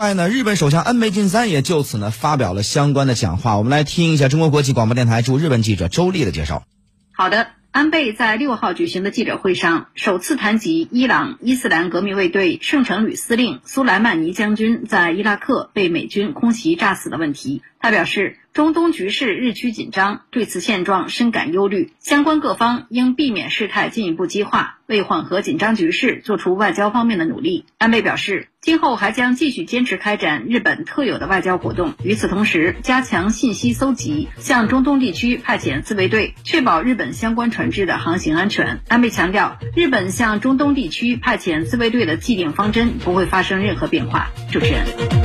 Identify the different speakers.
Speaker 1: 外呢，日本首相安倍晋三也就此呢发表了相关的讲话。我们来听一下中国国际广播电台驻日本记者周丽的介绍。
Speaker 2: 好的。安倍在六号举行的记者会上，首次谈及伊朗伊斯兰革命卫队圣城旅司令苏莱曼尼将军在伊拉克被美军空袭炸死的问题。他表示，中东局势日趋紧张，对此现状深感忧虑，相关各方应避免事态进一步激化，为缓和紧张局势做出外交方面的努力。安倍表示，今后还将继续坚持开展日本特有的外交活动，与此同时加强信息搜集，向中东地区派遣自卫队，确保日本相关船只的航行安全。安倍强调，日本向中东地区派遣自卫队的既定方针不会发生任何变化。主持人。